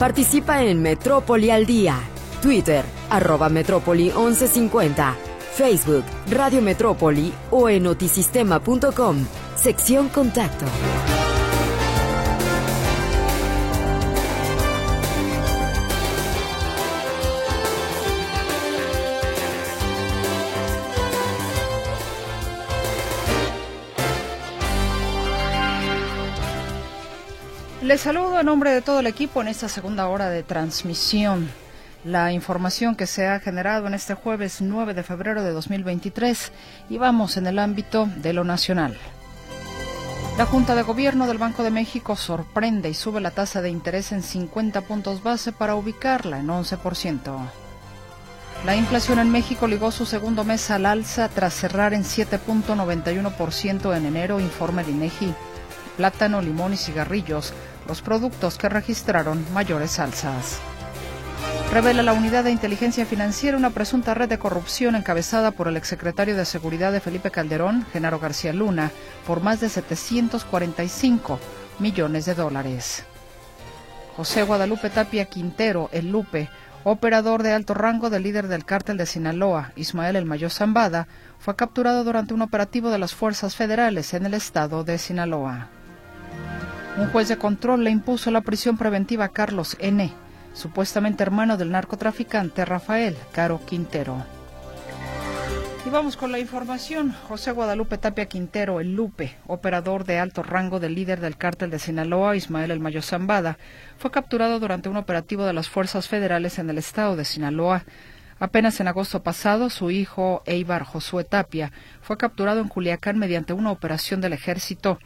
Participa en Metrópoli al Día. Twitter, arroba Metrópoli 1150. Facebook, Radio Metrópoli o en notisistema.com. Sección Contacto. Les saludo a nombre de todo el equipo en esta segunda hora de transmisión. La información que se ha generado en este jueves 9 de febrero de 2023 y vamos en el ámbito de lo nacional. La Junta de Gobierno del Banco de México sorprende y sube la tasa de interés en 50 puntos base para ubicarla en 11%. La inflación en México ligó su segundo mes al alza tras cerrar en 7.91% en enero, informa el INEGI. Plátano, limón y cigarrillos los productos que registraron mayores alzas. Revela la Unidad de Inteligencia Financiera una presunta red de corrupción encabezada por el exsecretario de Seguridad de Felipe Calderón, Genaro García Luna, por más de 745 millones de dólares. José Guadalupe Tapia Quintero, el Lupe, operador de alto rango del líder del cártel de Sinaloa, Ismael El Mayo Zambada, fue capturado durante un operativo de las fuerzas federales en el estado de Sinaloa. Un juez de control le impuso la prisión preventiva a Carlos N., supuestamente hermano del narcotraficante Rafael Caro Quintero. Y vamos con la información. José Guadalupe Tapia Quintero, el Lupe, operador de alto rango del líder del cártel de Sinaloa, Ismael El Mayo Zambada, fue capturado durante un operativo de las fuerzas federales en el estado de Sinaloa. Apenas en agosto pasado, su hijo Eibar Josué Tapia fue capturado en Culiacán mediante una operación del ejército.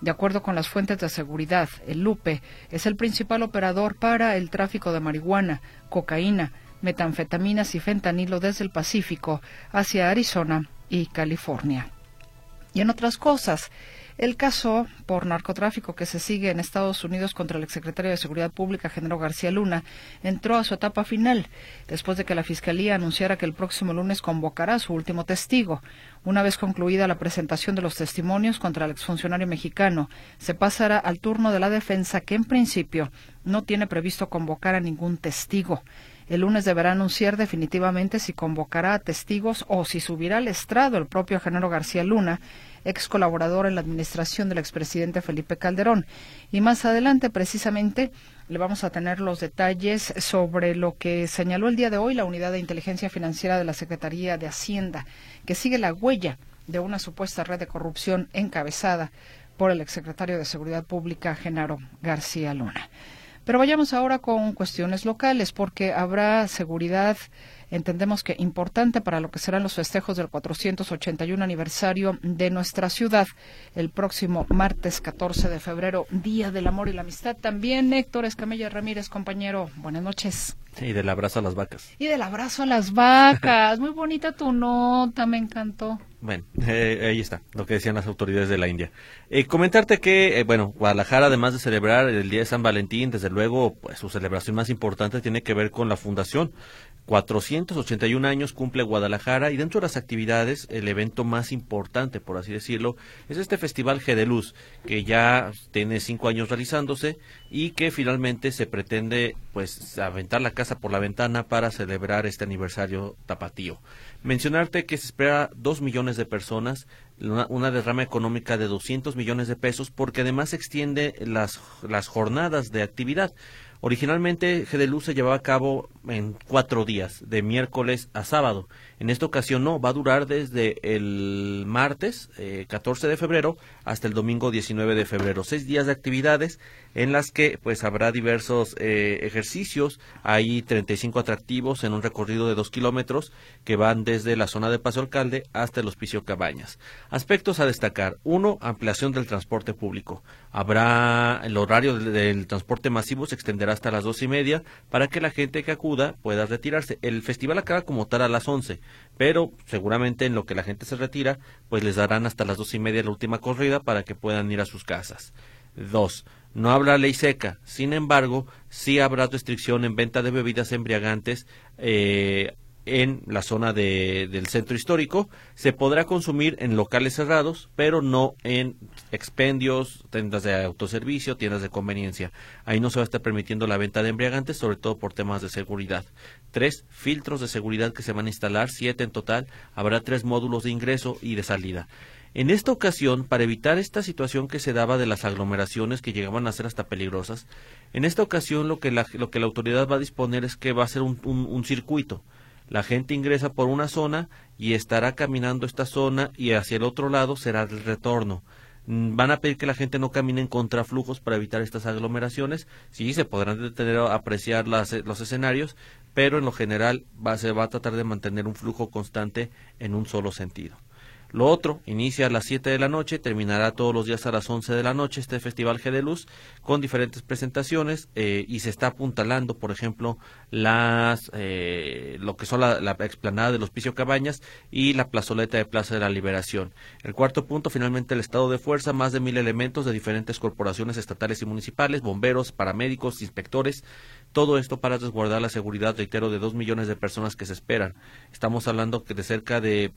De acuerdo con las fuentes de seguridad, el Lupe es el principal operador para el tráfico de marihuana, cocaína, metanfetaminas y fentanilo desde el Pacífico hacia Arizona y California. Y en otras cosas, el caso por narcotráfico que se sigue en Estados Unidos contra el exsecretario de Seguridad Pública, Genaro García Luna, entró a su etapa final después de que la Fiscalía anunciara que el próximo lunes convocará a su último testigo. Una vez concluida la presentación de los testimonios contra el exfuncionario mexicano, se pasará al turno de la defensa que en principio no tiene previsto convocar a ningún testigo. El lunes deberá anunciar definitivamente si convocará a testigos o si subirá al estrado el propio Genaro García Luna, ex colaborador en la administración del expresidente Felipe Calderón. Y más adelante, precisamente, le vamos a tener los detalles sobre lo que señaló el día de hoy la Unidad de Inteligencia Financiera de la Secretaría de Hacienda, que sigue la huella de una supuesta red de corrupción encabezada por el exsecretario de Seguridad Pública, Genaro García Luna. Pero vayamos ahora con cuestiones locales, porque habrá seguridad, entendemos que importante para lo que serán los festejos del 481 aniversario de nuestra ciudad, el próximo martes 14 de febrero, Día del Amor y la Amistad. También Héctor Escamilla Ramírez, compañero, buenas noches. y del abrazo a las vacas. Y del abrazo a las vacas. Muy bonita tu nota, me encantó. Bueno, eh, ahí está, lo que decían las autoridades de la India. Eh, comentarte que, eh, bueno, Guadalajara, además de celebrar el Día de San Valentín, desde luego, pues su celebración más importante tiene que ver con la fundación. 481 años cumple Guadalajara y dentro de las actividades, el evento más importante, por así decirlo, es este Festival G de Luz, que ya tiene cinco años realizándose y que finalmente se pretende, pues, aventar la casa por la ventana para celebrar este aniversario tapatío. Mencionarte que se espera dos millones de personas, una, derrama económica de 200 millones de pesos, porque además se extiende las, las jornadas de actividad. Originalmente GDLU se llevaba a cabo en cuatro días, de miércoles a sábado. En esta ocasión no, va a durar desde el martes eh, 14 de febrero hasta el domingo 19 de febrero. Seis días de actividades en las que pues habrá diversos eh, ejercicios. Hay 35 atractivos en un recorrido de dos kilómetros que van desde la zona de Paso Alcalde hasta el Hospicio Cabañas. Aspectos a destacar. Uno, ampliación del transporte público. Habrá el horario del, transporte masivo se extenderá hasta las dos y media para que la gente que acuda pueda retirarse. El festival acaba como tal a las once, pero seguramente en lo que la gente se retira, pues les darán hasta las dos y media la última corrida para que puedan ir a sus casas. Dos, no habrá ley seca, sin embargo, sí habrá restricción en venta de bebidas embriagantes eh, en la zona de, del centro histórico. Se podrá consumir en locales cerrados, pero no en expendios, tiendas de autoservicio, tiendas de conveniencia. Ahí no se va a estar permitiendo la venta de embriagantes, sobre todo por temas de seguridad. Tres filtros de seguridad que se van a instalar, siete en total. Habrá tres módulos de ingreso y de salida. En esta ocasión, para evitar esta situación que se daba de las aglomeraciones que llegaban a ser hasta peligrosas, en esta ocasión lo que la, autoridad va a disponer es que va a ser un, circuito. La gente ingresa por una zona y estará caminando esta zona y hacia el otro lado será el retorno. Mm, van a pedir que la gente no camine en contraflujos para evitar estas aglomeraciones. Sí, se podrán detener a apreciar los escenarios, pero en lo general se va a tratar de mantener un flujo constante en un solo sentido. Lo otro, inicia a las 7 de la noche, terminará todos los días a las 11 de la noche este Festival G de Luz con diferentes presentaciones eh, y se está apuntalando, por ejemplo, las eh, lo que son la, explanada de los Hospicio Cabañas y la plazoleta de Plaza de la Liberación. El cuarto punto, finalmente, el estado de fuerza, más de mil elementos de diferentes corporaciones estatales y municipales, bomberos, paramédicos, inspectores, todo esto para resguardar la seguridad, reitero, de dos millones de personas que se esperan. Estamos hablando de cerca de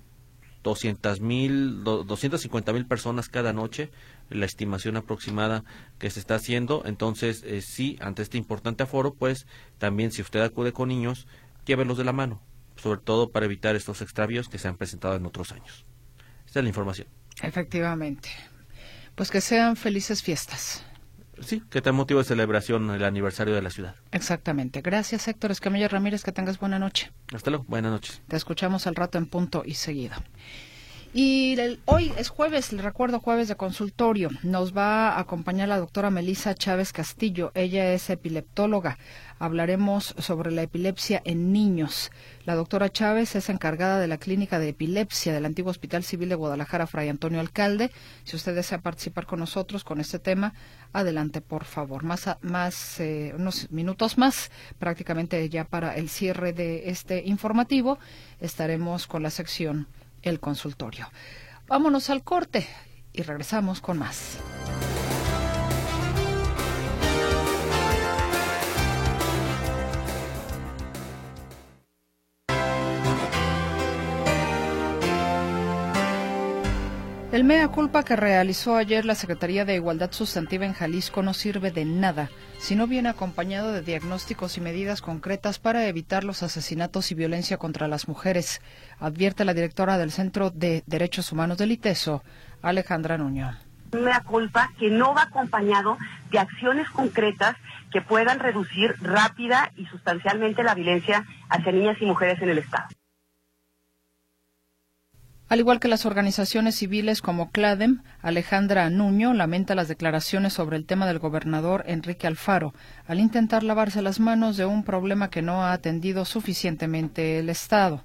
200 mil, 250 mil personas cada noche, la estimación aproximada que se está haciendo. Entonces, eh, sí, ante este importante aforo, pues también si usted acude con niños, llévelos de la mano, sobre todo para evitar estos extravíos que se han presentado en otros años. Esta es la información. Efectivamente. Pues que sean felices fiestas sí, que te motivo de celebración el aniversario de la ciudad. Exactamente. Gracias, Héctor Escamilla Ramírez. Que tengas buena noche. Hasta luego. Buenas noches. Te escuchamos al rato en punto y seguido. Y hoy es jueves, le recuerdo jueves de consultorio. Nos va a acompañar la doctora Melisa Chávez Castillo. Ella es epileptóloga. Hablaremos sobre la epilepsia en niños. La doctora Chávez es encargada de la clínica de epilepsia del antiguo Hospital Civil de Guadalajara, Fray Antonio Alcalde. Si usted desea participar con nosotros con este tema, adelante, por favor. Más, más eh, unos minutos más, prácticamente ya para el cierre de este informativo, estaremos con la sección el consultorio. Vámonos al corte y regresamos con más. El mea culpa que realizó ayer la Secretaría de Igualdad Sustantiva en Jalisco no sirve de nada si no viene acompañado de diagnósticos y medidas concretas para evitar los asesinatos y violencia contra las mujeres, advierte la directora del Centro de Derechos Humanos del ITESO, Alejandra Nuño. Mea culpa que no va acompañado de acciones concretas que puedan reducir rápida y sustancialmente la violencia hacia niñas y mujeres en el Estado. Al igual que las organizaciones civiles como CLADEM, Alejandra Nuño lamenta las declaraciones sobre el tema del gobernador Enrique Alfaro, al intentar lavarse las manos de un problema que no ha atendido suficientemente el Estado.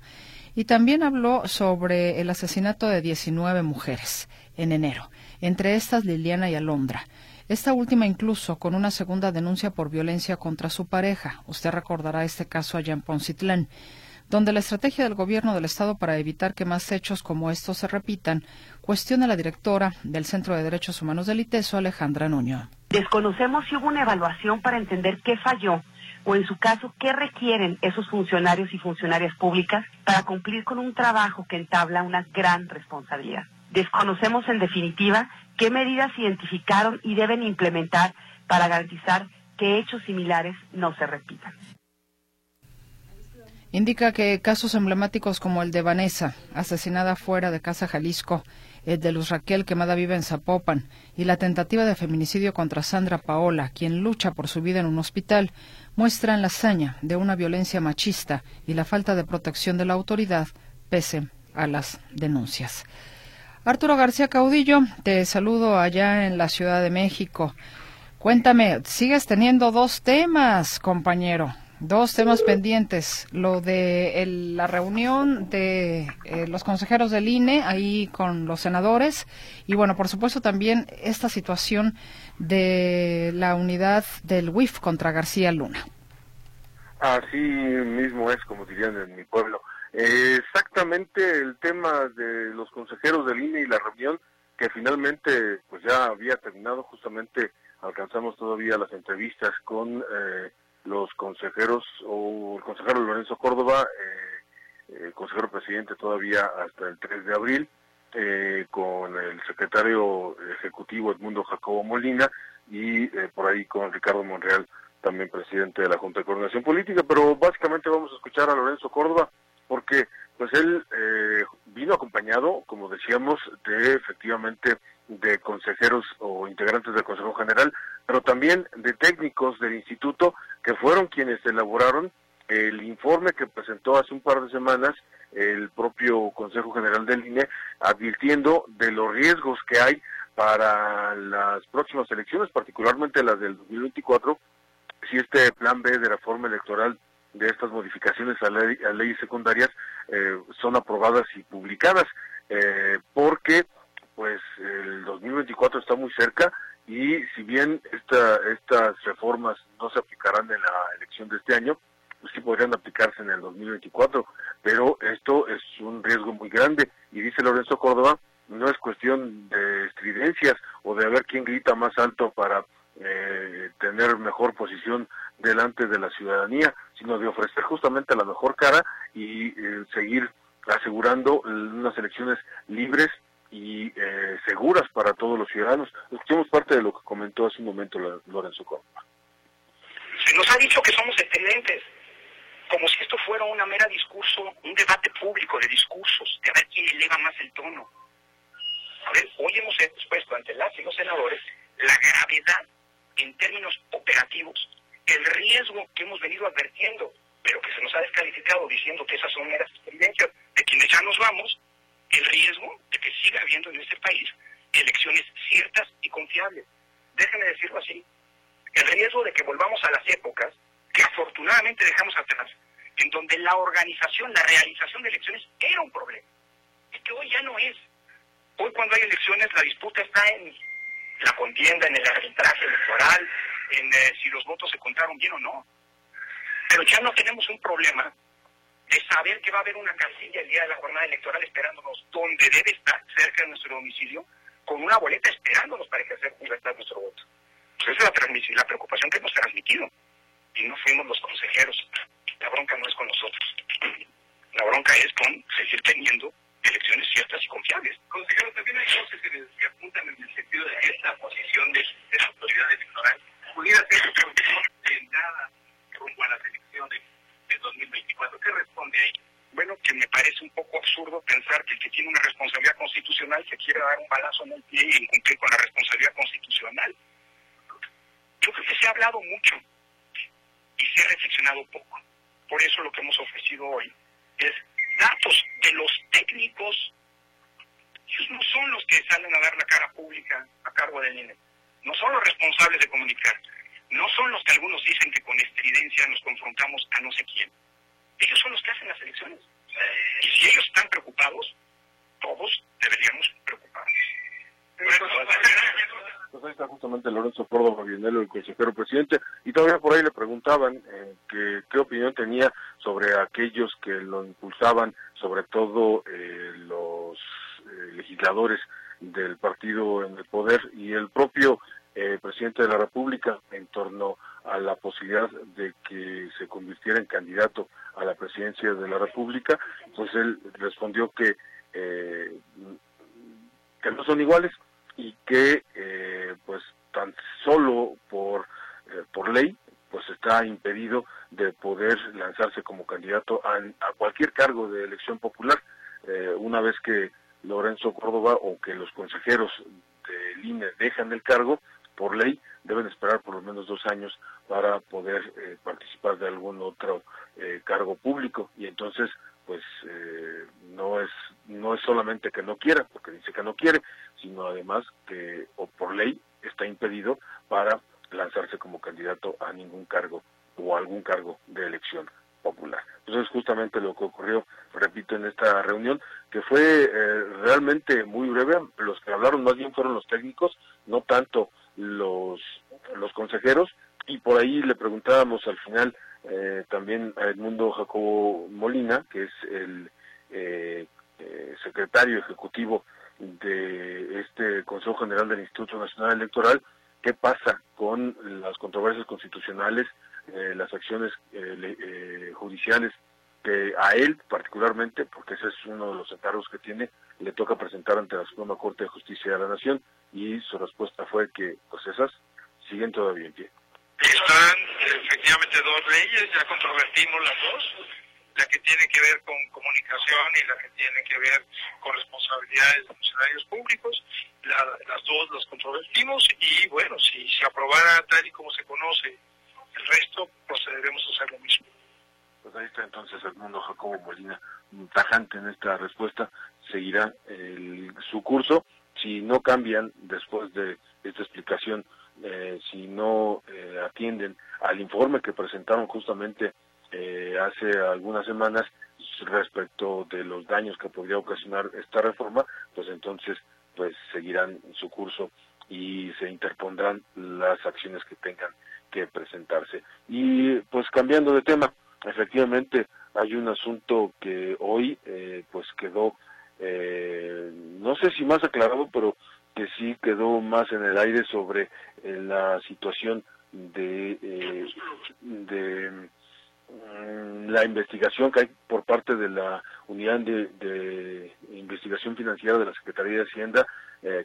Y también habló sobre el asesinato de 19 mujeres en enero, entre estas Liliana y Alondra. Esta última incluso con una segunda denuncia por violencia contra su pareja. Usted recordará este caso allá en Poncitlán donde la estrategia del Gobierno del Estado para evitar que más hechos como estos se repitan, cuestiona la directora del Centro de Derechos Humanos del ITESO, Alejandra Nuño. Desconocemos si hubo una evaluación para entender qué falló o en su caso qué requieren esos funcionarios y funcionarias públicas para cumplir con un trabajo que entabla una gran responsabilidad. Desconocemos en definitiva qué medidas identificaron y deben implementar para garantizar que hechos similares no se repitan. Indica que casos emblemáticos como el de Vanessa, asesinada fuera de Casa Jalisco, el de Luz Raquel, quemada viva en Zapopan, y la tentativa de feminicidio contra Sandra Paola, quien lucha por su vida en un hospital, muestran la hazaña de una violencia machista y la falta de protección de la autoridad, pese a las denuncias. Arturo García Caudillo, te saludo allá en la Ciudad de México. Cuéntame, sigues teniendo dos temas, compañero. Dos temas pendientes, lo de la reunión de eh, los consejeros del INE ahí con los senadores y bueno, por supuesto también esta situación de la unidad del WIF contra García Luna. Así mismo es, como dirían en mi pueblo. exactamente el tema de los consejeros del INE y la reunión que finalmente pues ya había terminado, justamente alcanzamos todavía las entrevistas con... Eh, los consejeros o el consejero Lorenzo Córdoba, eh, eh, consejero presidente todavía hasta el 3 de abril, eh, con el secretario ejecutivo Edmundo Jacobo Molina y eh, por ahí con Ricardo Monreal, también presidente de la Junta de Coordinación Política, pero básicamente vamos a escuchar a Lorenzo Córdoba porque pues él eh, vino acompañado, como decíamos, de efectivamente de consejeros o integrantes del Consejo General, pero también de técnicos del instituto que fueron quienes elaboraron el informe que presentó hace un par de semanas el propio Consejo General del INE, advirtiendo de los riesgos que hay para las próximas elecciones, particularmente las del 2024, si este plan B de reforma electoral de estas modificaciones a, leyes secundarias eh, son aprobadas y publicadas, eh, porque pues el 2024 está muy cerca y si bien esta, estas reformas no se aplicarán en la elección de este año, pues sí podrían aplicarse en el 2024, pero esto es un riesgo muy grande. Y dice Lorenzo Córdoba, no es cuestión de estridencias o de ver quién grita más alto para eh, tener mejor posición delante de la ciudadanía, sino de ofrecer justamente la mejor cara y eh, seguir asegurando unas elecciones libres y eh, seguras para todos los ciudadanos. Escuchemos parte de lo que comentó hace un momento Lorenzo Córdoba. Se nos ha dicho que somos excelentes, como si esto fuera una mera discurso, un debate público de discursos, de ver quién eleva más el tono. A ver, hoy hemos expuesto ante las y los senadores la gravedad en términos operativos, el riesgo que hemos venido advirtiendo, pero que se nos ha descalificado diciendo que esas son meras experiencias de quienes ya nos vamos, el riesgo de que siga habiendo en este país elecciones ciertas y confiables. Déjenme decirlo así. El riesgo de que volvamos a las épocas que afortunadamente dejamos atrás, en donde la organización, la realización de elecciones era un problema. Es que hoy ya no es. Hoy cuando hay elecciones la disputa está en la contienda, en el arbitraje electoral, en eh, si los votos se contaron bien o no. Pero ya no tenemos un problema de saber que va a haber una casilla el día de la jornada electoral esperándonos donde debe estar, cerca de nuestro domicilio, con una boleta esperándonos para ejercer libertad nuestro voto. Pues esa es la, la preocupación que hemos transmitido. Y no fuimos los consejeros. La bronca no es con nosotros. La bronca es con seguir teniendo elecciones ciertas y confiables. Consejero, también hay voces que, apuntan en el sentido de que esta posición de, la autoridad electoral pudiera ser de entrada rumbo a las elecciones de 2024. ¿Qué responde ahí? Bueno, que me parece un poco absurdo pensar que el que tiene una responsabilidad constitucional se quiere dar un balazo en el pie y incumplir con la responsabilidad constitucional. Yo creo que se ha hablado mucho y se ha reflexionado poco. Por eso lo que hemos ofrecido hoy es datos de los técnicos. Ellos no son los que salen a dar la cara pública a cargo del INE. No son los responsables de comunicar. No son los que algunos dicen que con estridencia nos confrontamos a no sé quién. Ellos son los que hacen las elecciones. Y si ellos están preocupados, todos deberíamos preocuparnos. Pues ahí está justamente Lorenzo Córdoba Bienelo, el consejero presidente, y todavía por ahí le preguntaban eh, que, qué opinión tenía sobre aquellos que lo impulsaban, sobre todo eh, los eh, legisladores del partido en el poder y el propio presidente de la República en torno a la posibilidad de que se convirtiera en candidato a la presidencia de la República, pues él respondió que que no son iguales, y que eh, pues tan solo por, eh, por ley pues está impedido de poder lanzarse como candidato a, cualquier cargo de elección popular eh, una vez que Lorenzo Córdoba o que los consejeros del INE dejan el cargo por ley deben esperar por lo menos dos años para poder participar de algún otro cargo público y entonces pues no es no es solamente que no quiera porque dice que no quiere sino además que o por ley está impedido para lanzarse como candidato a ningún cargo o algún cargo de elección popular. Entonces justamente lo que ocurrió, repito, en esta reunión, que fue eh, realmente muy breve, los que hablaron más bien fueron los técnicos, no tanto los, los consejeros, y por ahí le preguntábamos al final eh, también a Edmundo Jacobo Molina, que es el eh, secretario ejecutivo de este Consejo General del Instituto Nacional Electoral, qué pasa con las controversias constitucionales, eh, las acciones eh, eh, judiciales que a él particularmente, porque ese es uno de los encargos que tiene, le toca presentar ante la Suprema Corte de Justicia de la Nación y su respuesta fue que pues esas siguen todavía en pie. Están efectivamente dos leyes, ya controvertimos las dos, la que tiene que ver con comunicación y la que tiene que ver con responsabilidades de funcionarios públicos. las dos las controvertimos y bueno, si se aprobara tal y como se conoce el resto, procederemos a hacer lo mismo. Pues ahí está entonces el mundo Jacobo Molina, tajante en esta respuesta, seguirá su curso. Si no cambian después de esta explicación, eh, si no eh, atienden al informe que presentaron justamente eh, hace algunas semanas respecto de los daños que podría ocasionar esta reforma, pues entonces pues seguirán su curso y se interpondrán las acciones que tengan que presentarse. Y pues cambiando de tema, efectivamente hay un asunto que hoy eh, pues quedó, eh, no sé si más aclarado, pero que sí quedó más en el aire sobre eh, la situación de, de mm, la investigación que hay por parte de la unidad de, de investigación financiera de la Secretaría de Hacienda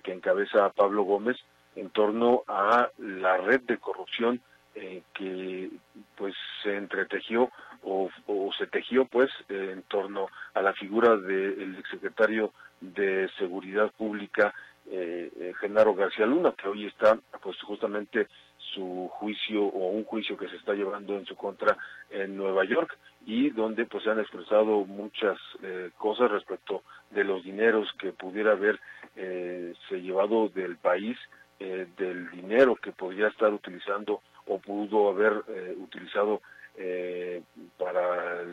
que encabeza Pablo Gómez en torno a la red de corrupción eh, que pues se entretejió o, se tejió pues en torno a la figura del exsecretario de Seguridad Pública eh, eh, Genaro García Luna que hoy está pues justamente su juicio o un juicio que se está llevando en su contra en Nueva York y donde pues se han expresado muchas eh, cosas respecto de los dineros que pudiera haber se llevado del país del dinero que podría estar utilizando o pudo haber eh, utilizado eh, para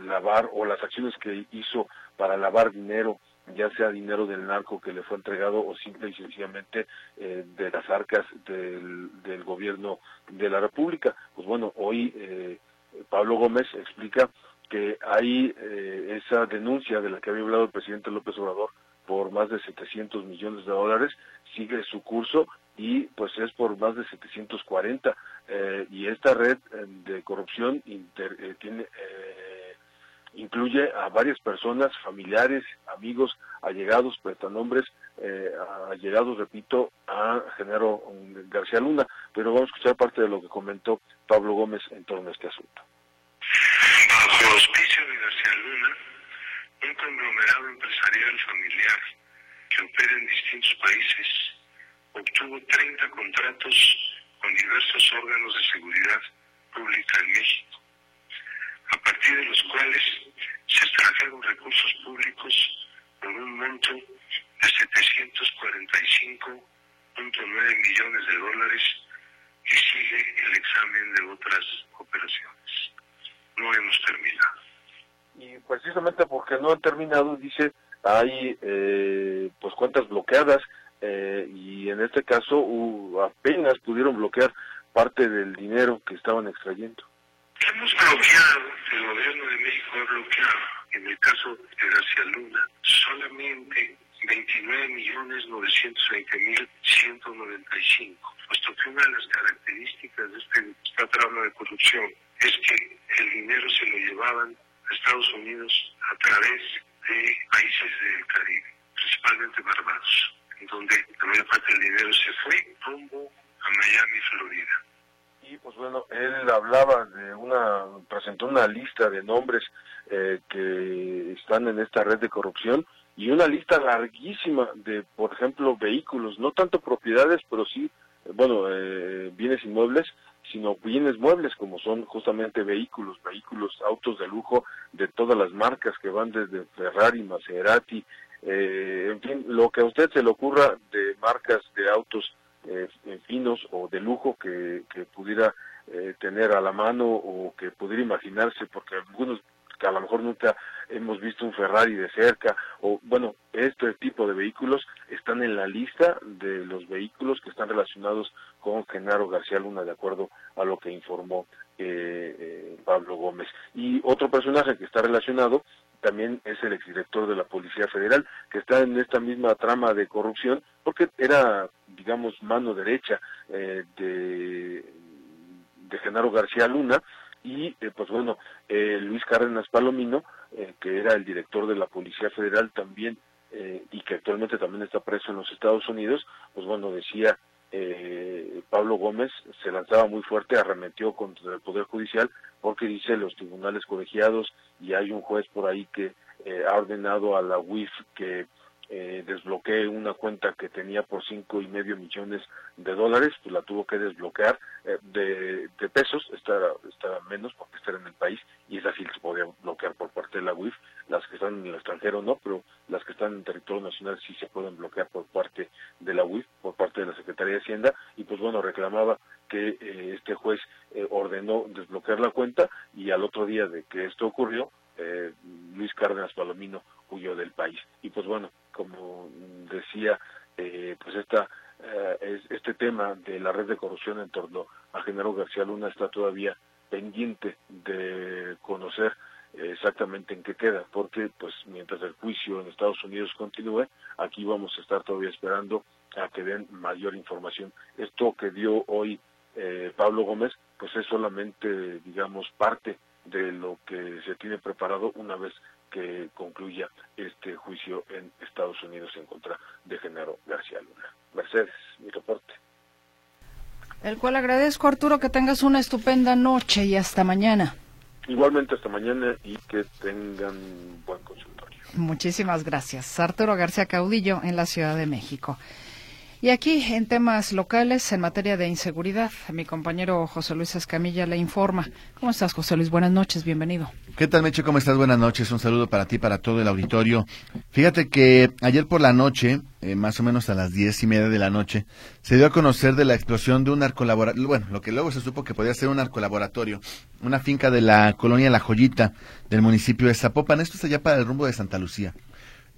lavar o las acciones que hizo para lavar dinero ya sea dinero del narco que le fue entregado o simple y sencillamente eh, de las arcas del, del, gobierno de la República. Pues bueno, hoy Pablo Gómez explica que hay esa denuncia de la que había hablado el presidente López Obrador por más de 700 millones de dólares, sigue su curso y pues es por más de 740 eh, y esta red eh, de corrupción eh, tiene incluye a varias personas, familiares, amigos, allegados, prestanombres, allegados, repito, a Genaro García Luna, pero vamos a escuchar parte de lo que comentó Pablo Gómez en torno a este asunto. Bajo auspicio de García Luna, un conglomerado empresarial familiar que opera en distintos países obtuvo 30 contratos con diversos órganos de seguridad pública en México, a partir de los cuales se extrajeron recursos públicos por un monto de 745.9 millones de dólares y sigue el examen de otras operaciones. No hemos terminado. Y precisamente porque no han terminado, dice, hay eh, pues cuentas bloqueadas eh, y en este caso apenas pudieron bloquear parte del dinero que estaban extrayendo. Hemos bloqueado, el gobierno de México ha bloqueado, en el caso de García Luna, solamente 29 millones 920 mil 195, puesto que una de las características de este, esta trama de corrupción es que el dinero se lo llevaban a Estados Unidos a través de países del Caribe, principalmente Barbados donde la mayor parte del dinero se fue rumbo a Miami, Florida. Y pues bueno, él hablaba de una, presentó una lista de nombres eh, que están en esta red de corrupción y una lista larguísima de, por ejemplo, vehículos, no tanto propiedades, pero sí, bueno, eh, bienes inmuebles, sino bienes muebles como son justamente vehículos, vehículos, autos de lujo de todas las marcas que van desde Ferrari, Maserati, eh, en fin, lo que a usted se le ocurra de marcas de autos eh, finos o de lujo que, pudiera eh, tener a la mano o que pudiera imaginarse, porque algunos que a lo mejor nunca hemos visto un Ferrari de cerca, o bueno, este tipo de vehículos están en la lista de los vehículos que están relacionados con Genaro García Luna, de acuerdo a lo que informó eh, Pablo Gómez. Y otro personaje que está relacionado también es el exdirector de la Policía Federal, que está en esta misma trama de corrupción, porque era, digamos, mano derecha eh, de, de Genaro García Luna, y eh, pues bueno, eh, Luis Cárdenas Palomino, eh, que era el director de la Policía Federal también y que actualmente también está preso en los Estados Unidos, pues bueno, decía Pablo Gómez se lanzaba muy fuerte, arremetió contra el Poder Judicial porque dice los tribunales colegiados y hay un juez por ahí que ha ordenado a la UIF que eh, desbloqueé una cuenta que tenía por cinco y medio millones de dólares, pues la tuvo que desbloquear eh, de, de, pesos, está, está menos porque está en el país y esa sí se podía bloquear por parte de la UIF, las que están en el extranjero no, pero las que están en territorio nacional sí se pueden bloquear por parte de la UIF, por parte de la Secretaría de Hacienda y pues bueno, reclamaba que eh, este juez eh, ordenó desbloquear la cuenta y al otro día de que esto ocurrió, eh, Luis Cárdenas Palomino huyó del país. Y pues bueno, como decía, eh, pues esta, eh, este tema de la red de corrupción en torno a Genaro García Luna está todavía pendiente de conocer exactamente en qué queda, porque pues mientras el juicio en Estados Unidos continúe, aquí vamos a estar todavía esperando a que den mayor información. Esto que dio hoy eh, Pablo Gómez, pues es solamente, digamos, parte de lo que se tiene preparado una vez que concluya este juicio en Estados Unidos en contra de Genaro García Luna. Mercedes, mi reporte. El cual agradezco, Arturo, que tengas una estupenda noche y hasta mañana. Igualmente hasta mañana y que tengan buen consultorio. Muchísimas gracias. Arturo García Caudillo en la Ciudad de México. Y aquí, en temas locales, en materia de inseguridad, mi compañero José Luis Escamilla le informa. ¿Cómo estás, José Luis? Buenas noches, bienvenido. ¿Qué tal, Meche? ¿Cómo estás? Buenas noches. Un saludo para ti, para todo el auditorio. Fíjate que ayer por la noche, eh, más o menos a las diez y media de la noche, se dio a conocer de la explosión de un narcolaboratorio, bueno, lo que luego se supo que podía ser un narcolaboratorio, una finca de la colonia La Joyita del municipio de Zapopan. Esto es allá para el rumbo de Santa Lucía.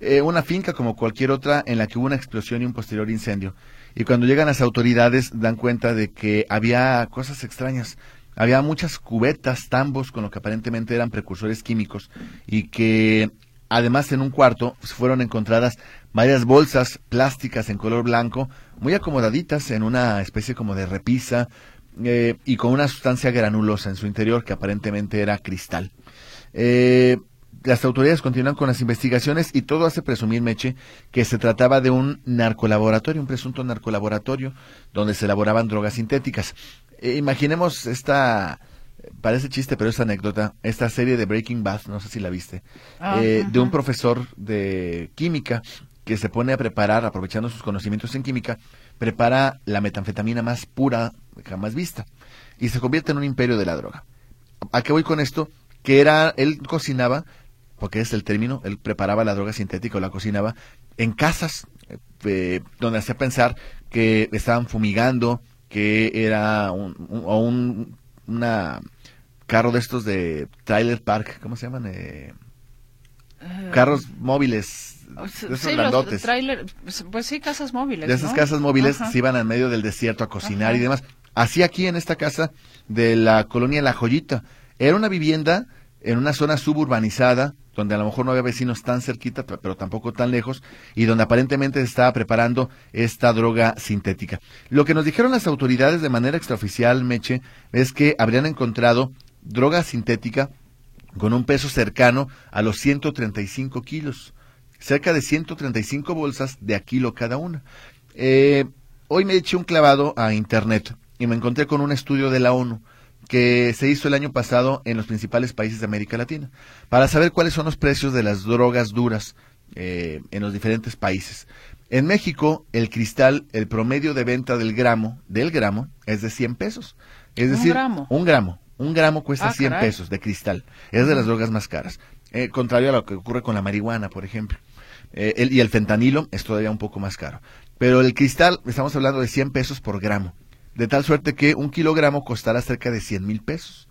Eh, una finca como cualquier otra en la que hubo una explosión y un posterior incendio. Y cuando llegan las autoridades dan cuenta de que había cosas extrañas. Había muchas cubetas, tambos con lo que aparentemente eran precursores químicos y que además en un cuarto fueron encontradas varias bolsas plásticas en color blanco, muy acomodaditas en una especie como de repisa eh, y con una sustancia granulosa en su interior que aparentemente era cristal. Eh, las autoridades continúan con las investigaciones y todo hace presumir, Meche, que se trataba de un narcolaboratorio, un presunto narcolaboratorio, donde se elaboraban drogas sintéticas. Eh, imaginemos esta, parece chiste, pero es anécdota, esta serie de Breaking Bad, no sé si la viste, ah, eh, de un profesor de química que se pone a preparar, aprovechando sus conocimientos en química, prepara la metanfetamina más pura jamás vista y se convierte en un imperio de la droga. ¿A qué voy con esto? Que era, él cocinaba porque es el término, él preparaba la droga sintética o la cocinaba en casas eh, donde hacía pensar que estaban fumigando, que era un, un una carro de estos de trailer park, ¿cómo se llaman? Eh, eh, carros móviles, de esos grandotes. pues sí, casas móviles. De esas casas móviles se iban al medio del desierto a cocinar y demás. Así aquí en esta casa de la colonia La Joyita. Era una vivienda en una zona suburbanizada, donde a lo mejor no había vecinos tan cerquita, pero tampoco tan lejos, y donde aparentemente se estaba preparando esta droga sintética. Lo que nos dijeron las autoridades de manera extraoficial, Meche, es que habrían encontrado droga sintética con un peso cercano a los 135 kilos, cerca de 135 bolsas de a kilo cada una. Eh, hoy me eché un clavado a Internet y me encontré con un estudio de la ONU que se hizo el año pasado en los principales países de América Latina, para saber cuáles son los precios de las drogas duras eh, en los diferentes países. En México, el cristal, el promedio de venta del gramo, del gramo, es de 100 pesos. Es decir, un gramo. Un gramo cuesta 100 ah, pesos de cristal. Es de las drogas más caras. Eh, contrario a lo que ocurre con la marihuana, por ejemplo. Eh, y el fentanilo es todavía un poco más caro. Pero el cristal, estamos hablando de 100 pesos por gramo de tal suerte que un kilogramo costará cerca de 100 mil pesos.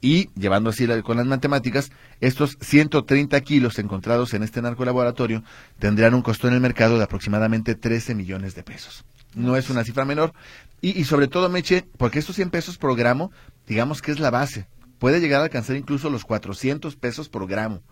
Y, llevando así con las matemáticas, estos 130 kilos encontrados en este narcolaboratorio tendrán un costo en el mercado de aproximadamente 13 millones de pesos. No es una cifra menor. Y, sobre todo, Meche, porque estos 100 pesos por gramo, digamos que es la base. Puede llegar a alcanzar incluso los 400 pesos por gramo.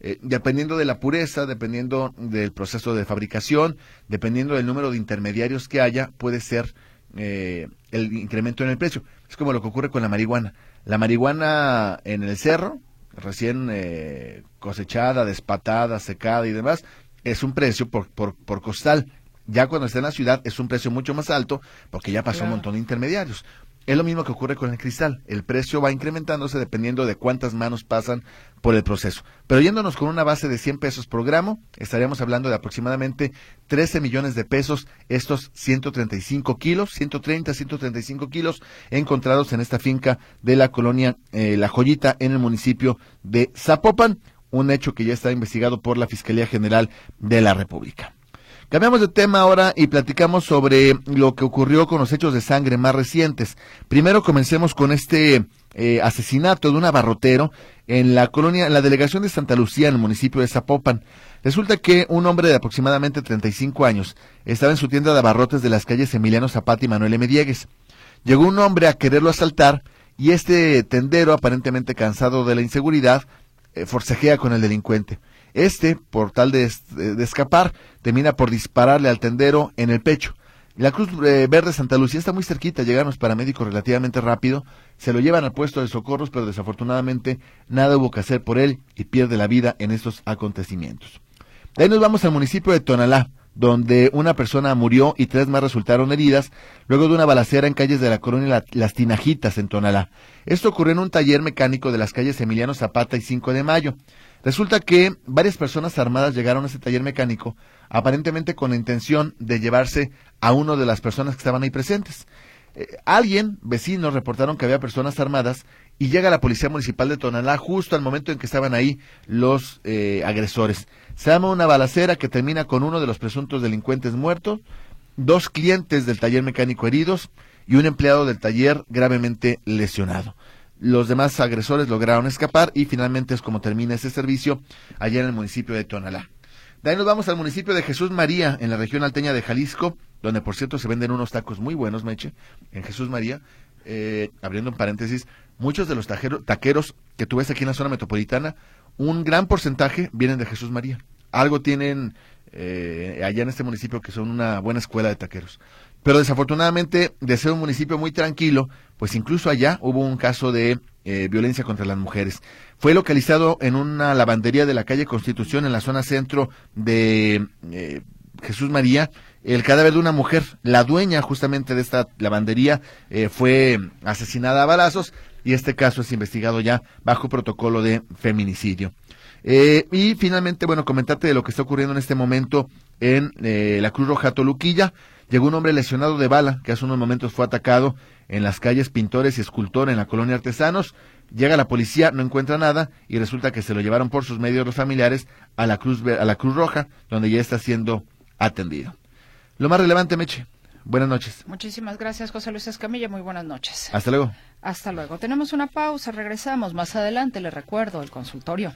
Eh, dependiendo de la pureza, dependiendo del proceso de fabricación, dependiendo del número de intermediarios que haya, puede ser eh, el incremento en el precio. Es como lo que ocurre con la marihuana. La marihuana en el cerro, recién eh, cosechada, despatada, secada y demás, es un precio por, por, por costal. Ya cuando está en la ciudad es un precio mucho más alto porque ya pasó un montón de intermediarios. Es lo mismo que ocurre con el cristal. El precio va incrementándose dependiendo de cuántas manos pasan por el proceso. Pero yéndonos con una base de 100 pesos por gramo, estaríamos hablando de aproximadamente 13 millones de pesos estos 135 kilos, 130, 135 kilos encontrados en esta finca de la colonia eh, La Joyita en el municipio de Zapopan, un hecho que ya está investigado por la Fiscalía General de la República. Cambiamos de tema ahora y platicamos sobre lo que ocurrió con los hechos de sangre más recientes. Primero comencemos con este eh, asesinato de un abarrotero en la colonia, en la delegación de Santa Lucía, en el municipio de Zapopan. Resulta que un hombre de aproximadamente 35 años estaba en su tienda de abarrotes de las calles Emiliano Zapata y Manuel M. Diegues. Llegó un hombre a quererlo asaltar y este tendero, aparentemente cansado de la inseguridad, eh, forcejea con el delincuente. Este, por tal de, escapar, termina por dispararle al tendero en el pecho. La Cruz eh, Verde Santa Lucía está muy cerquita, llegan los paramédicos relativamente rápido, se lo llevan al puesto de socorros, pero desafortunadamente nada hubo que hacer por él y pierde la vida en estos acontecimientos. De ahí nos vamos al municipio de Tonalá, donde una persona murió y tres más resultaron heridas luego de una balacera en calles de la colonia Las Tinajitas en Tonalá. Esto ocurrió en un taller mecánico de las calles Emiliano Zapata y 5 de Mayo. Resulta que varias personas armadas llegaron a ese taller mecánico, aparentemente con la intención de llevarse a uno de las personas que estaban ahí presentes. Eh, alguien, vecinos, reportaron que había personas armadas y llega la policía municipal de Tonalá justo al momento en que estaban ahí los eh, agresores. Se llama una balacera que termina con uno de los presuntos delincuentes muertos, dos clientes del taller mecánico heridos y un empleado del taller gravemente lesionado. Los demás agresores lograron escapar y finalmente es como termina ese servicio allá en el municipio de Tonalá. De ahí nos vamos al municipio de Jesús María, en la región alteña de Jalisco, donde por cierto se venden unos tacos muy buenos, Meche, en Jesús María. Eh, abriendo un paréntesis, muchos de los taqueros que tú ves aquí en la zona metropolitana, un gran porcentaje vienen de Jesús María. Algo tienen eh, allá en este municipio que son una buena escuela de taqueros. Pero desafortunadamente, de ser un municipio muy tranquilo, pues incluso allá hubo un caso de eh, violencia contra las mujeres. Fue localizado en una lavandería de la calle Constitución, en la zona centro de eh, Jesús María, el cadáver de una mujer, la dueña justamente de esta lavandería, eh, fue asesinada a balazos y este caso es investigado ya bajo protocolo de feminicidio. y finalmente, bueno, comentarte de lo que está ocurriendo en este momento en la Cruz Roja Toluquilla. Llegó un hombre lesionado de bala que hace unos momentos fue atacado en las calles Pintores y Escultor en la colonia Artesanos. Llega la policía, no encuentra nada y resulta que se lo llevaron por sus medios los familiares a la Cruz, a la Cruz Roja, donde ya está siendo atendido. Lo más relevante, Meche. Buenas noches. Muchísimas gracias, José Luis Escamilla. Muy buenas noches. Hasta luego. Hasta luego. Tenemos una pausa, regresamos más adelante. Le recuerdo el consultorio.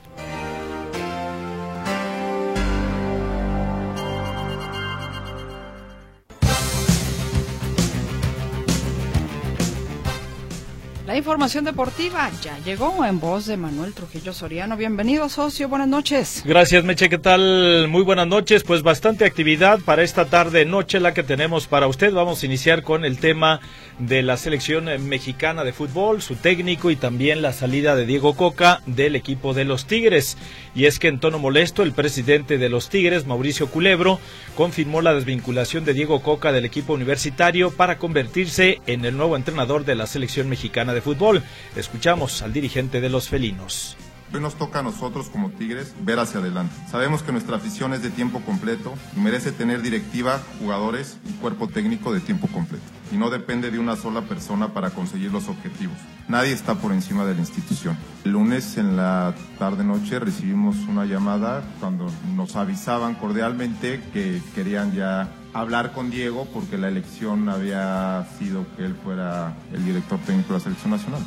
La información deportiva ya llegó en voz de Manuel Trujillo Soriano. Bienvenido, socio. Buenas noches. Gracias, Meche. ¿Qué tal? Muy buenas noches. Pues bastante actividad para esta tarde, noche, la que tenemos para usted. Vamos a iniciar con el tema de la selección mexicana de fútbol, su técnico y también la salida de Diego Coca del equipo de los Tigres. Y es que en tono molesto, el presidente de los Tigres, Mauricio Culebro, confirmó la desvinculación de Diego Coca del equipo universitario para convertirse en el nuevo entrenador de la selección mexicana de fútbol. Escuchamos al dirigente de los felinos. Hoy nos toca a nosotros como Tigres ver hacia adelante. Sabemos que nuestra afición es de tiempo completo y merece tener directiva, jugadores y cuerpo técnico de tiempo completo. Y no depende de una sola persona para conseguir los objetivos. Nadie está por encima de la institución. El lunes en la tarde-noche recibimos una llamada cuando nos avisaban cordialmente que querían ya hablar con Diego porque la elección había sido que él fuera el director técnico de la selección nacional.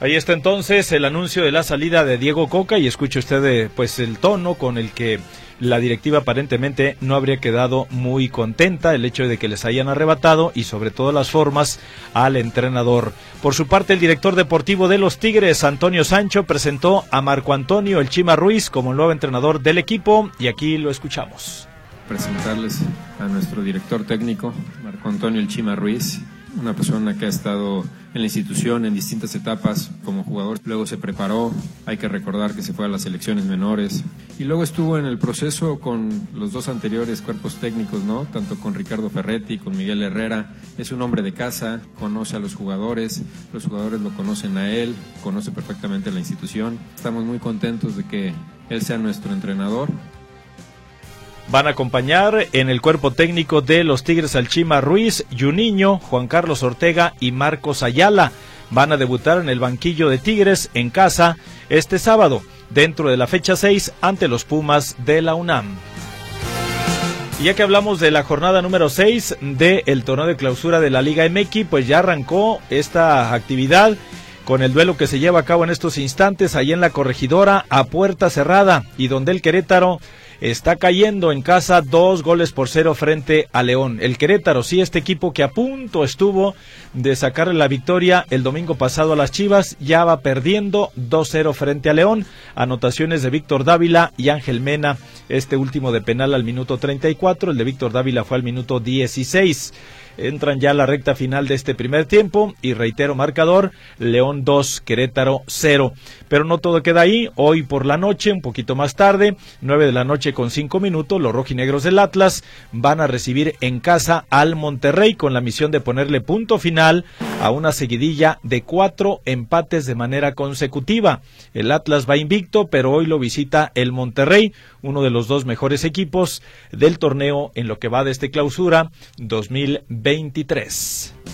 Ahí está entonces el anuncio de la salida de Diego Coca y escuche usted eh, pues el tono con el que la directiva aparentemente no habría quedado muy contenta el hecho de que les hayan arrebatado y sobre todo las formas al entrenador. Por su parte, el director deportivo de los Tigres, Antonio Sancho, presentó a Marco Antonio El Chima Ruiz como el nuevo entrenador del equipo y aquí lo escuchamos. Presentarles a nuestro director técnico, Marco Antonio El Chima Ruiz, una persona que ha estado en la institución en distintas etapas como jugador, luego se preparó, hay que recordar que se fue a las selecciones menores y luego estuvo en el proceso con los dos anteriores cuerpos técnicos, ¿no? Tanto con Ricardo Ferretti, con Miguel Herrera, es un hombre de casa, conoce a los jugadores, los jugadores lo conocen a él, conoce perfectamente la institución. Estamos muy contentos de que él sea nuestro entrenador Van a acompañar en el cuerpo técnico de los Tigres Alchima Ruiz, Juninho, Juan Carlos Ortega y Marcos Ayala. Van a debutar en el banquillo de Tigres en casa este sábado, dentro de la fecha 6 ante los Pumas de la UNAM. Y ya que hablamos de la jornada número 6 del torneo de clausura de la Liga MX, pues ya arrancó esta actividad con el duelo que se lleva a cabo en estos instantes ahí en la corregidora a puerta cerrada y donde el Querétaro está cayendo en casa dos goles por cero frente a León. El Querétaro, sí, este equipo que a punto estuvo de sacarle la victoria el domingo pasado a las Chivas, ya va perdiendo 2-0 frente a León. Anotaciones de Víctor Dávila y Ángel Mena, este último de penal al minuto 34, el de Víctor Dávila fue al minuto 16 entran ya a la recta final de este primer tiempo y reitero marcador, León 2, Querétaro 0. Pero no todo queda ahí, hoy por la noche, un poquito más tarde, 9 de la noche con 5 minutos, los rojinegros del Atlas van a recibir en casa al Monterrey con la misión de ponerle punto final a una seguidilla de cuatro empates de manera consecutiva. El Atlas va invicto, pero hoy lo visita el Monterrey, uno de los dos mejores equipos del torneo en lo que va de este clausura 2023.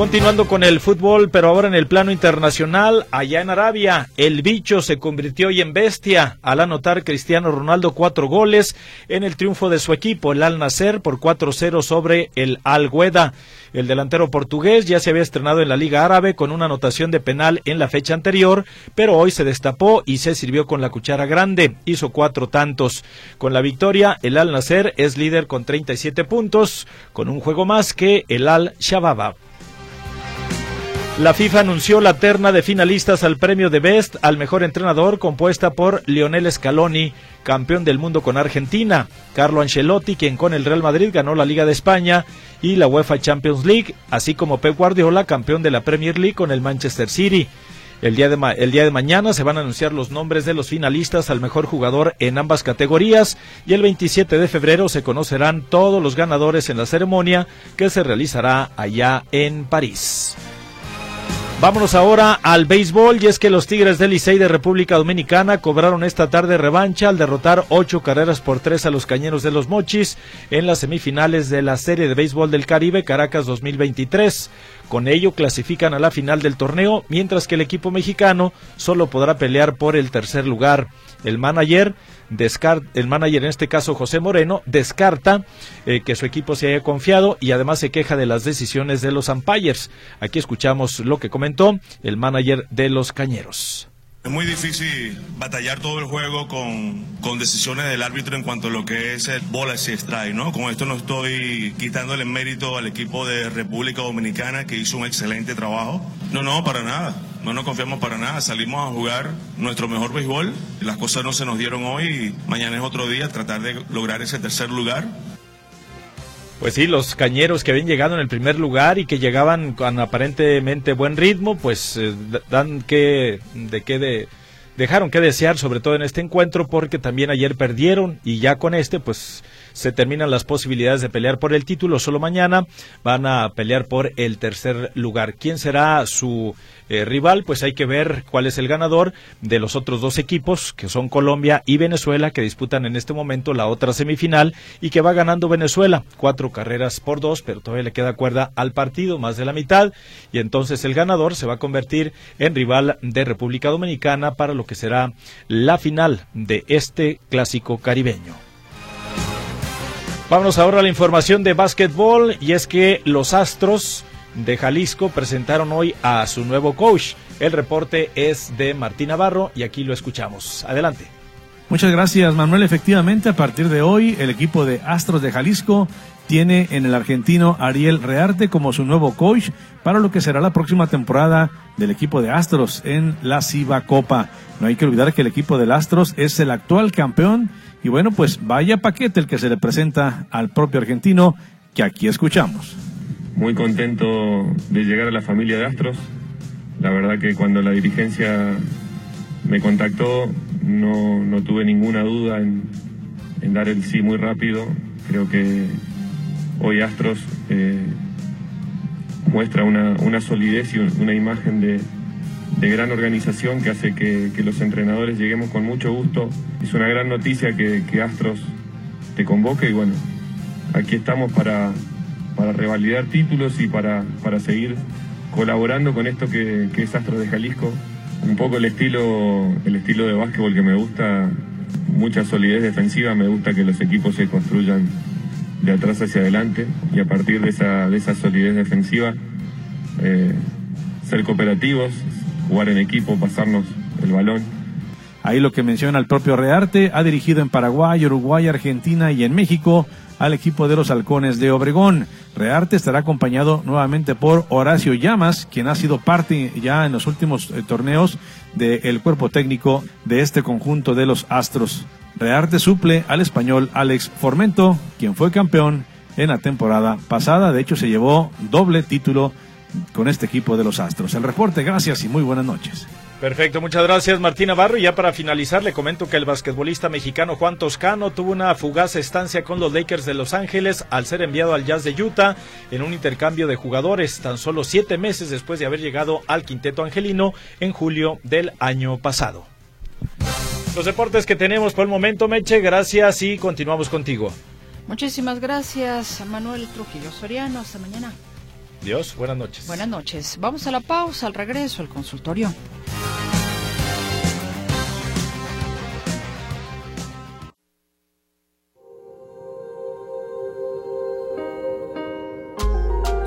Continuando con el fútbol, pero ahora en el plano internacional, allá en Arabia, el bicho se convirtió hoy en bestia al anotar Cristiano Ronaldo cuatro goles en el triunfo de su equipo, el Al Nasser, por 4-0 sobre el Al Gueda. El delantero portugués ya se había estrenado en la Liga Árabe con una anotación de penal en la fecha anterior, pero hoy se destapó y se sirvió con la cuchara grande. Hizo cuatro tantos. Con la victoria, el Al Nasser es líder con 37 puntos, con un juego más que el Al Shababa. La FIFA anunció la terna de finalistas al premio de Best al mejor entrenador compuesta por Lionel Scaloni, campeón del mundo con Argentina, Carlo Ancelotti, quien con el Real Madrid ganó la Liga de España y la UEFA Champions League, así como Pep Guardiola, campeón de la Premier League con el Manchester City. El día, de mañana se van a anunciar los nombres de los finalistas al mejor jugador en ambas categorías y el 27 de febrero se conocerán todos los ganadores en la ceremonia que se realizará allá en París. Vámonos ahora al béisbol y es que los Tigres del Licey de República Dominicana cobraron esta tarde revancha al derrotar ocho carreras por tres a los Cañeros de los Mochis en las semifinales de la Serie de Béisbol del Caribe Caracas 2023. Con ello clasifican a la final del torneo, mientras que el equipo mexicano solo podrá pelear por el tercer lugar. El manager el manager, en este caso José Moreno, descarta eh, que su equipo se haya confiado y además se queja de las decisiones de los umpires. Aquí escuchamos lo que comentó el manager de los Cañeros. Es muy difícil batallar todo el juego con, con, decisiones del árbitro en cuanto a lo que es el bola y strike, ¿no? Con esto no estoy quitándole mérito al equipo de República Dominicana que hizo un excelente trabajo. No, no, para nada. No nos confiamos para nada. Salimos a jugar nuestro mejor béisbol. Las cosas no se nos dieron hoy y mañana es otro día tratar de lograr ese tercer lugar. Pues sí, los cañeros que habían llegado en el primer lugar y que llegaban con aparentemente buen ritmo, pues eh, dan que de qué de dejaron que desear, sobre todo en este encuentro, porque también ayer perdieron y ya con este, pues se terminan las posibilidades de pelear por el título. Solo mañana van a pelear por el tercer lugar. ¿Quién será su eh, rival? Pues hay que ver cuál es el ganador de los otros dos equipos, que son Colombia y Venezuela, que disputan en este momento la otra semifinal y que va ganando Venezuela. Cuatro carreras por dos, pero todavía le queda cuerda al partido, más de la mitad. Y entonces el ganador se va a convertir en rival de República Dominicana para lo que será la final de este clásico caribeño. Vámonos ahora a la información de básquetbol y es que los Astros de Jalisco presentaron hoy a su nuevo coach. El reporte es de Martín Navarro y aquí lo escuchamos. Adelante. Muchas gracias Manuel. Efectivamente, a partir de hoy el equipo de Astros de Jalisco tiene en el argentino Ariel Rearte como su nuevo coach para lo que será la próxima temporada del equipo de Astros en la Ciba Copa. No hay que olvidar que el equipo de Astros es el actual campeón y bueno, pues vaya paquete el que se le presenta al propio argentino que aquí escuchamos. muy contento de llegar a la familia de Astros. La verdad que cuando la dirigencia me contactó no, no tuve ninguna duda en, dar el sí muy rápido. Creo que hoy Astros eh, muestra una, una, solidez y una imagen de, de gran organización que hace que, que, los entrenadores lleguemos con mucho gusto. Es una gran noticia que, que Astros te convoque y bueno, aquí estamos para, para revalidar títulos y para, para seguir colaborando con esto que, que, es Astros de Jalisco. Un poco el estilo, el estilo de básquetbol que me gusta, mucha solidez defensiva, me gusta que los equipos se construyan de atrás hacia adelante y a partir de esa, de esa solidez defensiva eh, ser cooperativos, jugar en equipo, pasarnos el balón. Ahí lo que menciona el propio Rearte, ha dirigido en Paraguay, Uruguay, Argentina y en México al equipo de los Halcones de Obregón. Rearte estará acompañado nuevamente por Horacio Llamas, quien ha sido parte ya en los últimos eh, torneos del cuerpo técnico de este conjunto de los Astros. Rearte suple al español Alex Formento, quien fue campeón en la temporada pasada. De hecho, se llevó doble título con este equipo de los Astros. El reporte, gracias y muy buenas noches. Perfecto, muchas gracias Martín Navarro. Y ya para finalizar, le comento que el basquetbolista mexicano Juan Toscano tuvo una fugaz estancia con los Lakers de Los Ángeles al ser enviado al Jazz de Utah en un intercambio de jugadores tan solo siete meses después de haber llegado al quinteto angelino en julio del año pasado. Los deportes que tenemos por el momento, Meche, gracias y continuamos contigo. Muchísimas gracias, Manuel Trujillo Soriano. Hasta mañana. Dios, buenas noches. Buenas noches. Vamos a la pausa, al regreso, al consultorio.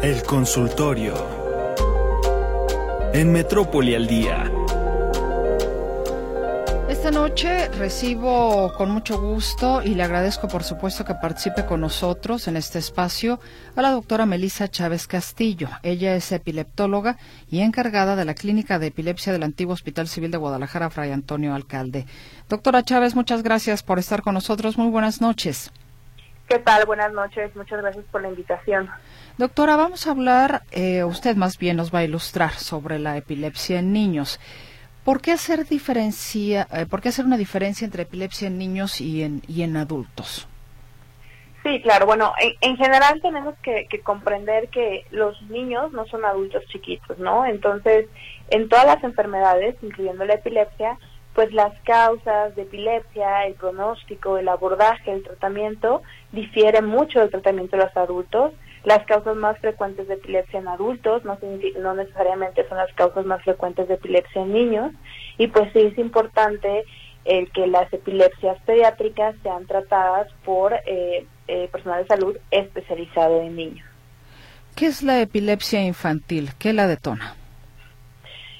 El consultorio. En Metrópoli al día. Esta noche recibo con mucho gusto y le agradezco por supuesto que participe con nosotros en este espacio a la doctora Melisa Chávez Castillo. Ella es epileptóloga y encargada de la Clínica de Epilepsia del antiguo Hospital Civil de Guadalajara, Fray Antonio Alcalde. Doctora Chávez, muchas gracias por estar con nosotros. Muy buenas noches. ¿Qué tal? Buenas noches. Muchas gracias por la invitación. Doctora, vamos a hablar, eh, usted más bien nos va a ilustrar sobre la epilepsia en niños. ¿Por qué hacer diferencia, eh, por qué hacer una diferencia entre epilepsia en niños y en, y en adultos? Sí, claro. Bueno, en, en general tenemos que, que, comprender que los niños no son adultos chiquitos, ¿no? Entonces, en todas las enfermedades, incluyendo la epilepsia, pues las causas de epilepsia, el pronóstico, el abordaje, el tratamiento difieren mucho del tratamiento de los adultos las causas más frecuentes de epilepsia en adultos no, no necesariamente son las causas más frecuentes de epilepsia en niños y pues sí es importante el que las epilepsias pediátricas sean tratadas por eh, eh, personal de salud especializado en niños. ¿Qué es la epilepsia infantil? ¿Qué la detona?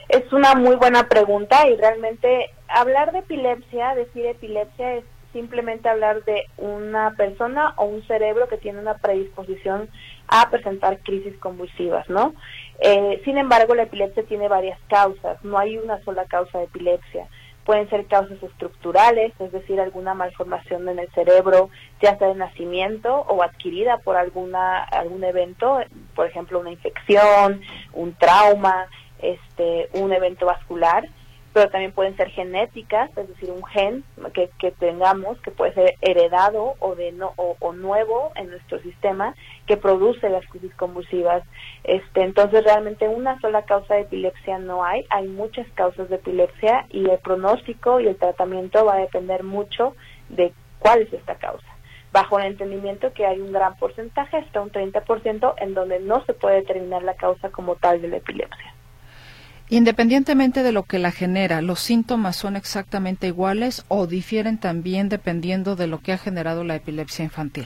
Es una muy buena pregunta y realmente hablar de epilepsia, decir epilepsia es simplemente hablar de una persona o un cerebro que tiene una predisposición a presentar crisis convulsivas, ¿no? Eh, sin embargo, la epilepsia tiene varias causas, no hay una sola causa de epilepsia. Pueden ser causas estructurales, es decir, alguna malformación en el cerebro, ya sea de nacimiento o adquirida por alguna algún evento, por ejemplo, una infección, un trauma, este, un evento vascular pero también pueden ser genéticas, es decir, un gen que, que tengamos que puede ser heredado o de no o, nuevo en nuestro sistema que produce las crisis convulsivas. Este, entonces realmente una sola causa de epilepsia no hay, hay muchas causas de epilepsia y el pronóstico y el tratamiento va a depender mucho de cuál es esta causa bajo el entendimiento que hay un gran porcentaje, hasta un 30%, en donde no se puede determinar la causa como tal de la epilepsia. Independientemente de lo que la genera, ¿los síntomas son exactamente iguales o difieren también dependiendo de lo que ha generado la epilepsia infantil?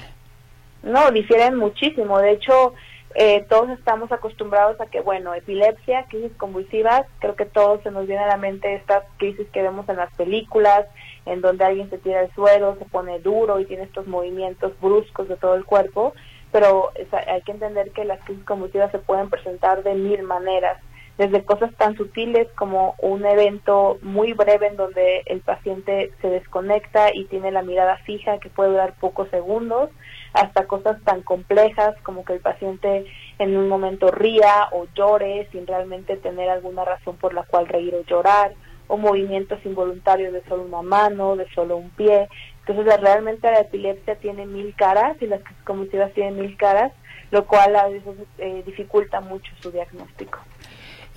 No, difieren muchísimo. De hecho, eh, todos estamos acostumbrados a que, bueno, epilepsia, crisis convulsivas, creo que todos se nos viene a la mente estas crisis que vemos en las películas, en donde alguien se tira al suelo, se pone duro y tiene estos movimientos bruscos de todo el cuerpo, pero hay que entender que las crisis convulsivas se pueden presentar de mil maneras desde cosas tan sutiles como un evento muy breve en donde el paciente se desconecta y tiene la mirada fija que puede durar pocos segundos, hasta cosas tan complejas como que el paciente en un momento ría o llore sin realmente tener alguna razón por la cual reír o llorar, o movimientos involuntarios de solo una mano, de solo un pie. Entonces realmente la epilepsia tiene mil caras y las convulsivas tienen mil caras, lo cual a veces eh, dificulta mucho su diagnóstico.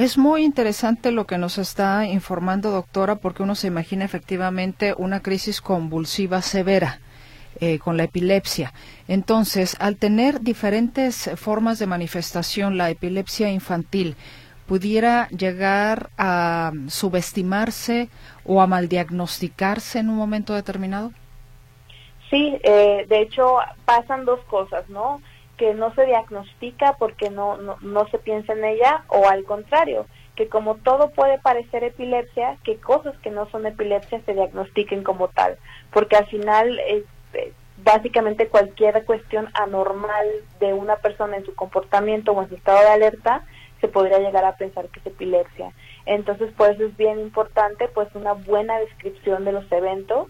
Es muy interesante lo que nos está informando, doctora, porque uno se imagina efectivamente una crisis convulsiva severa. Eh, con la epilepsia. Entonces, al tener diferentes formas de manifestación, la epilepsia infantil pudiera llegar a subestimarse o a maldiagnosticarse en un momento determinado? Sí, eh, de hecho pasan dos cosas, ¿no? Que no se diagnostica porque no, no, se piensa en ella o al contrario, que como todo puede parecer epilepsia, que cosas que no son epilepsia se diagnostiquen como tal, porque al final es, básicamente cualquier cuestión anormal de una persona en su comportamiento o en su estado de alerta se podría llegar a pensar que es epilepsia. Entonces, pues es bien importante pues una buena descripción de los eventos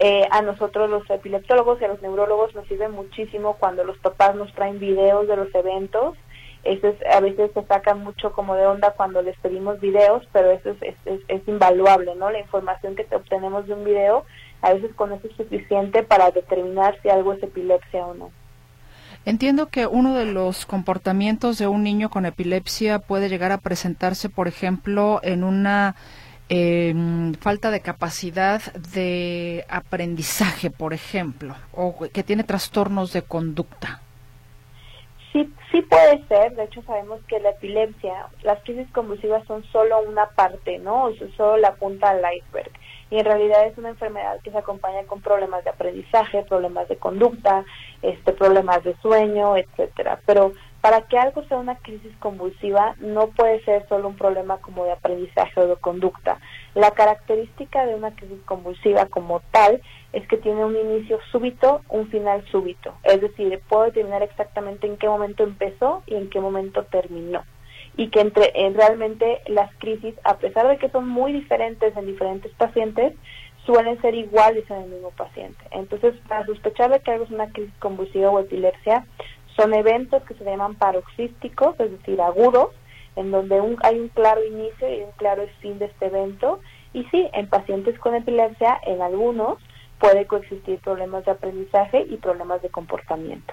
eh, a nosotros los epileptólogos y a los neurólogos nos sirve muchísimo cuando los papás nos traen videos de los eventos. Eso es, a veces se saca mucho como de onda cuando les pedimos videos, pero eso es, es, es invaluable, ¿no? La información que obtenemos de un video, a veces con eso es suficiente para determinar si algo es epilepsia o no. Entiendo que uno de los comportamientos de un niño con epilepsia puede llegar a presentarse, por ejemplo, en una eh, falta de capacidad de aprendizaje, por ejemplo, o que tiene trastornos de conducta. Sí, sí puede ser. De hecho, sabemos que la epilepsia, las crisis convulsivas son solo una parte, ¿no? solo la punta del iceberg. Y en realidad es una enfermedad que se acompaña con problemas de aprendizaje, problemas de conducta, este, problemas de sueño, etcétera. Pero para que algo sea una crisis convulsiva no puede ser solo un problema como de aprendizaje o de conducta. La característica de una crisis convulsiva como tal es que tiene un inicio súbito, un final súbito. Es decir, puedo determinar exactamente en qué momento empezó y en qué momento terminó. Y que entre realmente las crisis, a pesar de que son muy diferentes en diferentes pacientes, suelen ser iguales en el mismo paciente. Entonces, para sospechar de que algo es una crisis convulsiva o epilepsia, son eventos que se llaman paroxísticos, es decir, agudos, en donde hay un claro inicio y un claro fin de este evento. Y sí, en pacientes con epilepsia, en algunos, puede coexistir problemas de aprendizaje y problemas de comportamiento.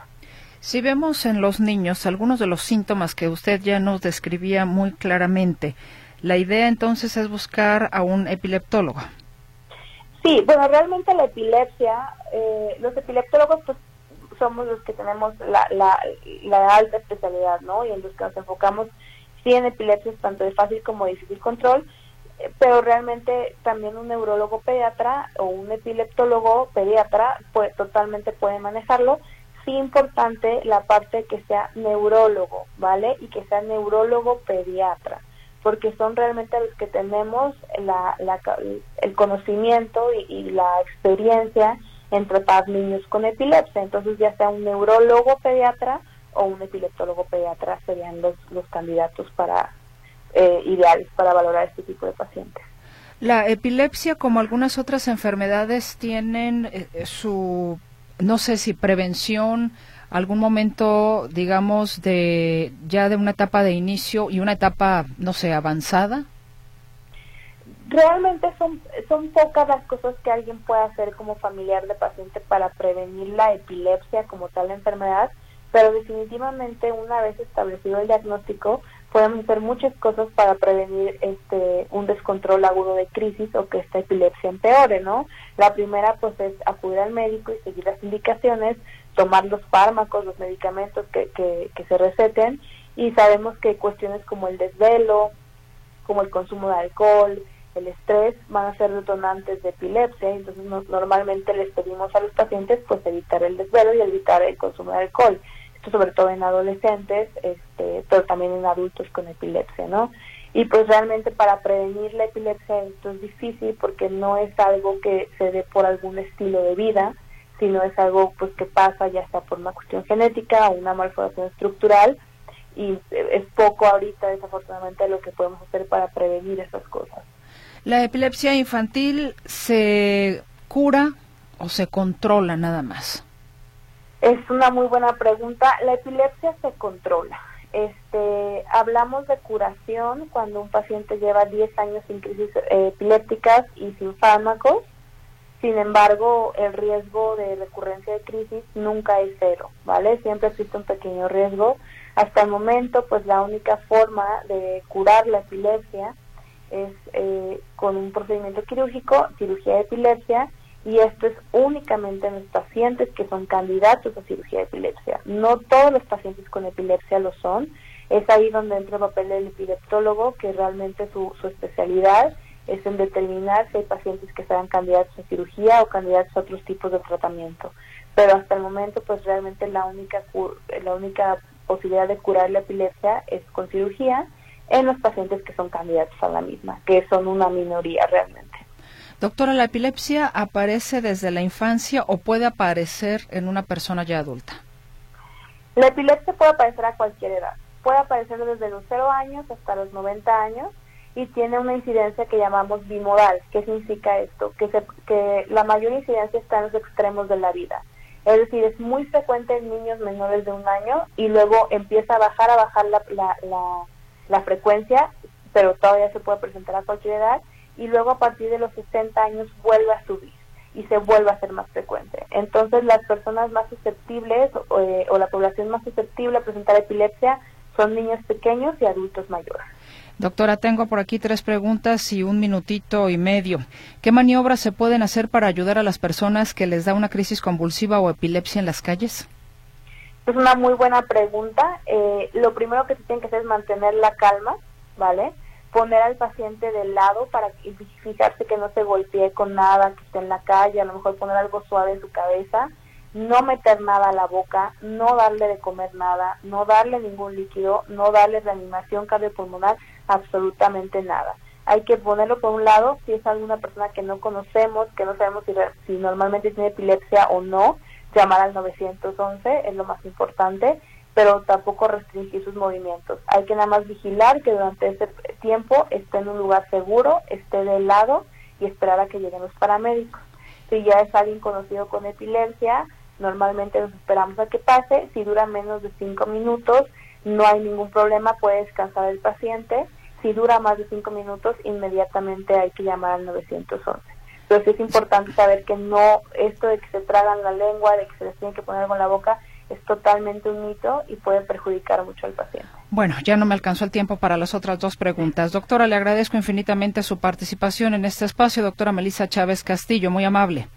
Si vemos en los niños algunos de los síntomas que usted ya nos describía muy claramente, la idea entonces es buscar a un epileptólogo. Sí, bueno, realmente la epilepsia, eh, los epileptólogos pues somos los que tenemos la, la, la, alta especialidad, ¿no? Y en los que nos enfocamos sí en epilepsias tanto de fácil como de difícil control, eh, pero realmente también un neurólogo pediatra o un epileptólogo pediatra pues, totalmente puede manejarlo. Sí importante la parte que sea neurólogo, ¿vale? Y que sea neurólogo pediatra, porque son realmente los que tenemos la, la, el conocimiento y, y la experiencia en tratar niños con epilepsia. Entonces ya sea un neurólogo pediatra o un epileptólogo pediatra serían los, los candidatos para eh, ideales para valorar este tipo de pacientes. La epilepsia, como algunas otras enfermedades, tienen eh, eh, su, no sé si prevención, algún momento, digamos, de ya de una etapa de inicio y una etapa, no sé, avanzada realmente son, son pocas las cosas que alguien puede hacer como familiar de paciente para prevenir la epilepsia como tal enfermedad, pero definitivamente una vez establecido el diagnóstico podemos hacer muchas cosas para prevenir este un descontrol agudo de crisis o que esta epilepsia empeore, ¿no? La primera pues es acudir al médico y seguir las indicaciones, tomar los fármacos, los medicamentos que, que, que se receten y sabemos que cuestiones como el desvelo, como el consumo de alcohol, el estrés van a ser detonantes de epilepsia, entonces normalmente les pedimos a los pacientes pues evitar el desvelo y evitar el consumo de alcohol. Esto sobre todo en adolescentes, este, pero también en adultos con epilepsia, ¿no? Y pues realmente para prevenir la epilepsia esto es difícil porque no es algo que se dé por algún estilo de vida, sino es algo pues que pasa ya sea por una cuestión genética o una malformación estructural y es poco ahorita desafortunadamente lo que podemos hacer para prevenir esas cosas. ¿La epilepsia infantil se cura o se controla nada más? Es una muy buena pregunta. La epilepsia se controla. Este, hablamos de curación cuando un paciente lleva 10 años sin crisis eh, epilépticas y sin fármacos. Sin embargo, el riesgo de recurrencia de crisis nunca es cero, ¿vale? Siempre existe un pequeño riesgo. Hasta el momento, pues la única forma de curar la epilepsia es eh, con un procedimiento quirúrgico, cirugía de epilepsia, y esto es únicamente en los pacientes que son candidatos a cirugía de epilepsia. No todos los pacientes con epilepsia lo son. Es ahí donde entra el papel del epileptólogo, que realmente su, su especialidad es en determinar si hay pacientes que sean candidatos a cirugía o candidatos a otros tipos de tratamiento. Pero hasta el momento, pues realmente la única, la única posibilidad de curar la epilepsia es con cirugía en los pacientes que son candidatos a la misma, que son una minoría realmente. Doctora, ¿la epilepsia aparece desde la infancia o puede aparecer en una persona ya adulta? La epilepsia puede aparecer a cualquier edad. Puede aparecer desde los 0 años hasta los 90 años y tiene una incidencia que llamamos bimodal. ¿Qué significa esto? Que, que la mayor incidencia está en los extremos de la vida. Es decir, es muy frecuente en niños menores de un año y luego empieza a bajar, a bajar la, la, la, la frecuencia, pero todavía se puede presentar a cualquier edad y luego a partir de los 60 años vuelve a subir y se vuelve a ser más frecuente. Entonces las personas más susceptibles eh, o la población más susceptible a presentar epilepsia son niños pequeños y adultos mayores. Doctora, tengo por aquí tres preguntas y un minutito y medio. ¿Qué maniobras se pueden hacer para ayudar a las personas que les da una crisis convulsiva o epilepsia en las calles? Es una muy buena pregunta. Eh, lo primero que se tiene que hacer es mantener la calma, ¿vale? poner al paciente del lado para fijarse que no se golpee con nada, que esté en la calle, a lo mejor poner algo suave en su cabeza, no meter nada a la boca, no darle de comer nada, no darle ningún líquido, no darle reanimación cardiopulmonar, absolutamente nada. Hay que ponerlo por un lado, si es alguna persona que no conocemos, que no sabemos si normalmente tiene epilepsia o no, llamar al 911 es lo más importante pero tampoco restringir sus movimientos. Hay que nada más vigilar que durante ese tiempo esté en un lugar seguro, esté de lado y esperar a que lleguen los paramédicos. Si ya es alguien conocido con epilepsia, normalmente nos esperamos a que pase. Si dura menos de cinco minutos, no hay ningún problema, puede descansar el paciente. Si dura más de cinco minutos, inmediatamente hay que llamar al 911. Pero sí es importante saber que no, esto de que se tragan la lengua, de que se les tiene que poner en la boca, es totalmente un mito y puede perjudicar mucho al paciente. Bueno, ya no me alcanzó el tiempo para las otras dos preguntas. Doctora, le agradezco infinitamente su participación en este espacio. Doctora Melissa Chávez Castillo, muy amable.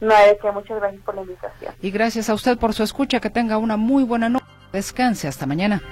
No, es que muchas gracias por la invitación. Y gracias a usted por su escucha. Que tenga una muy buena noche. Descanse. Hasta mañana.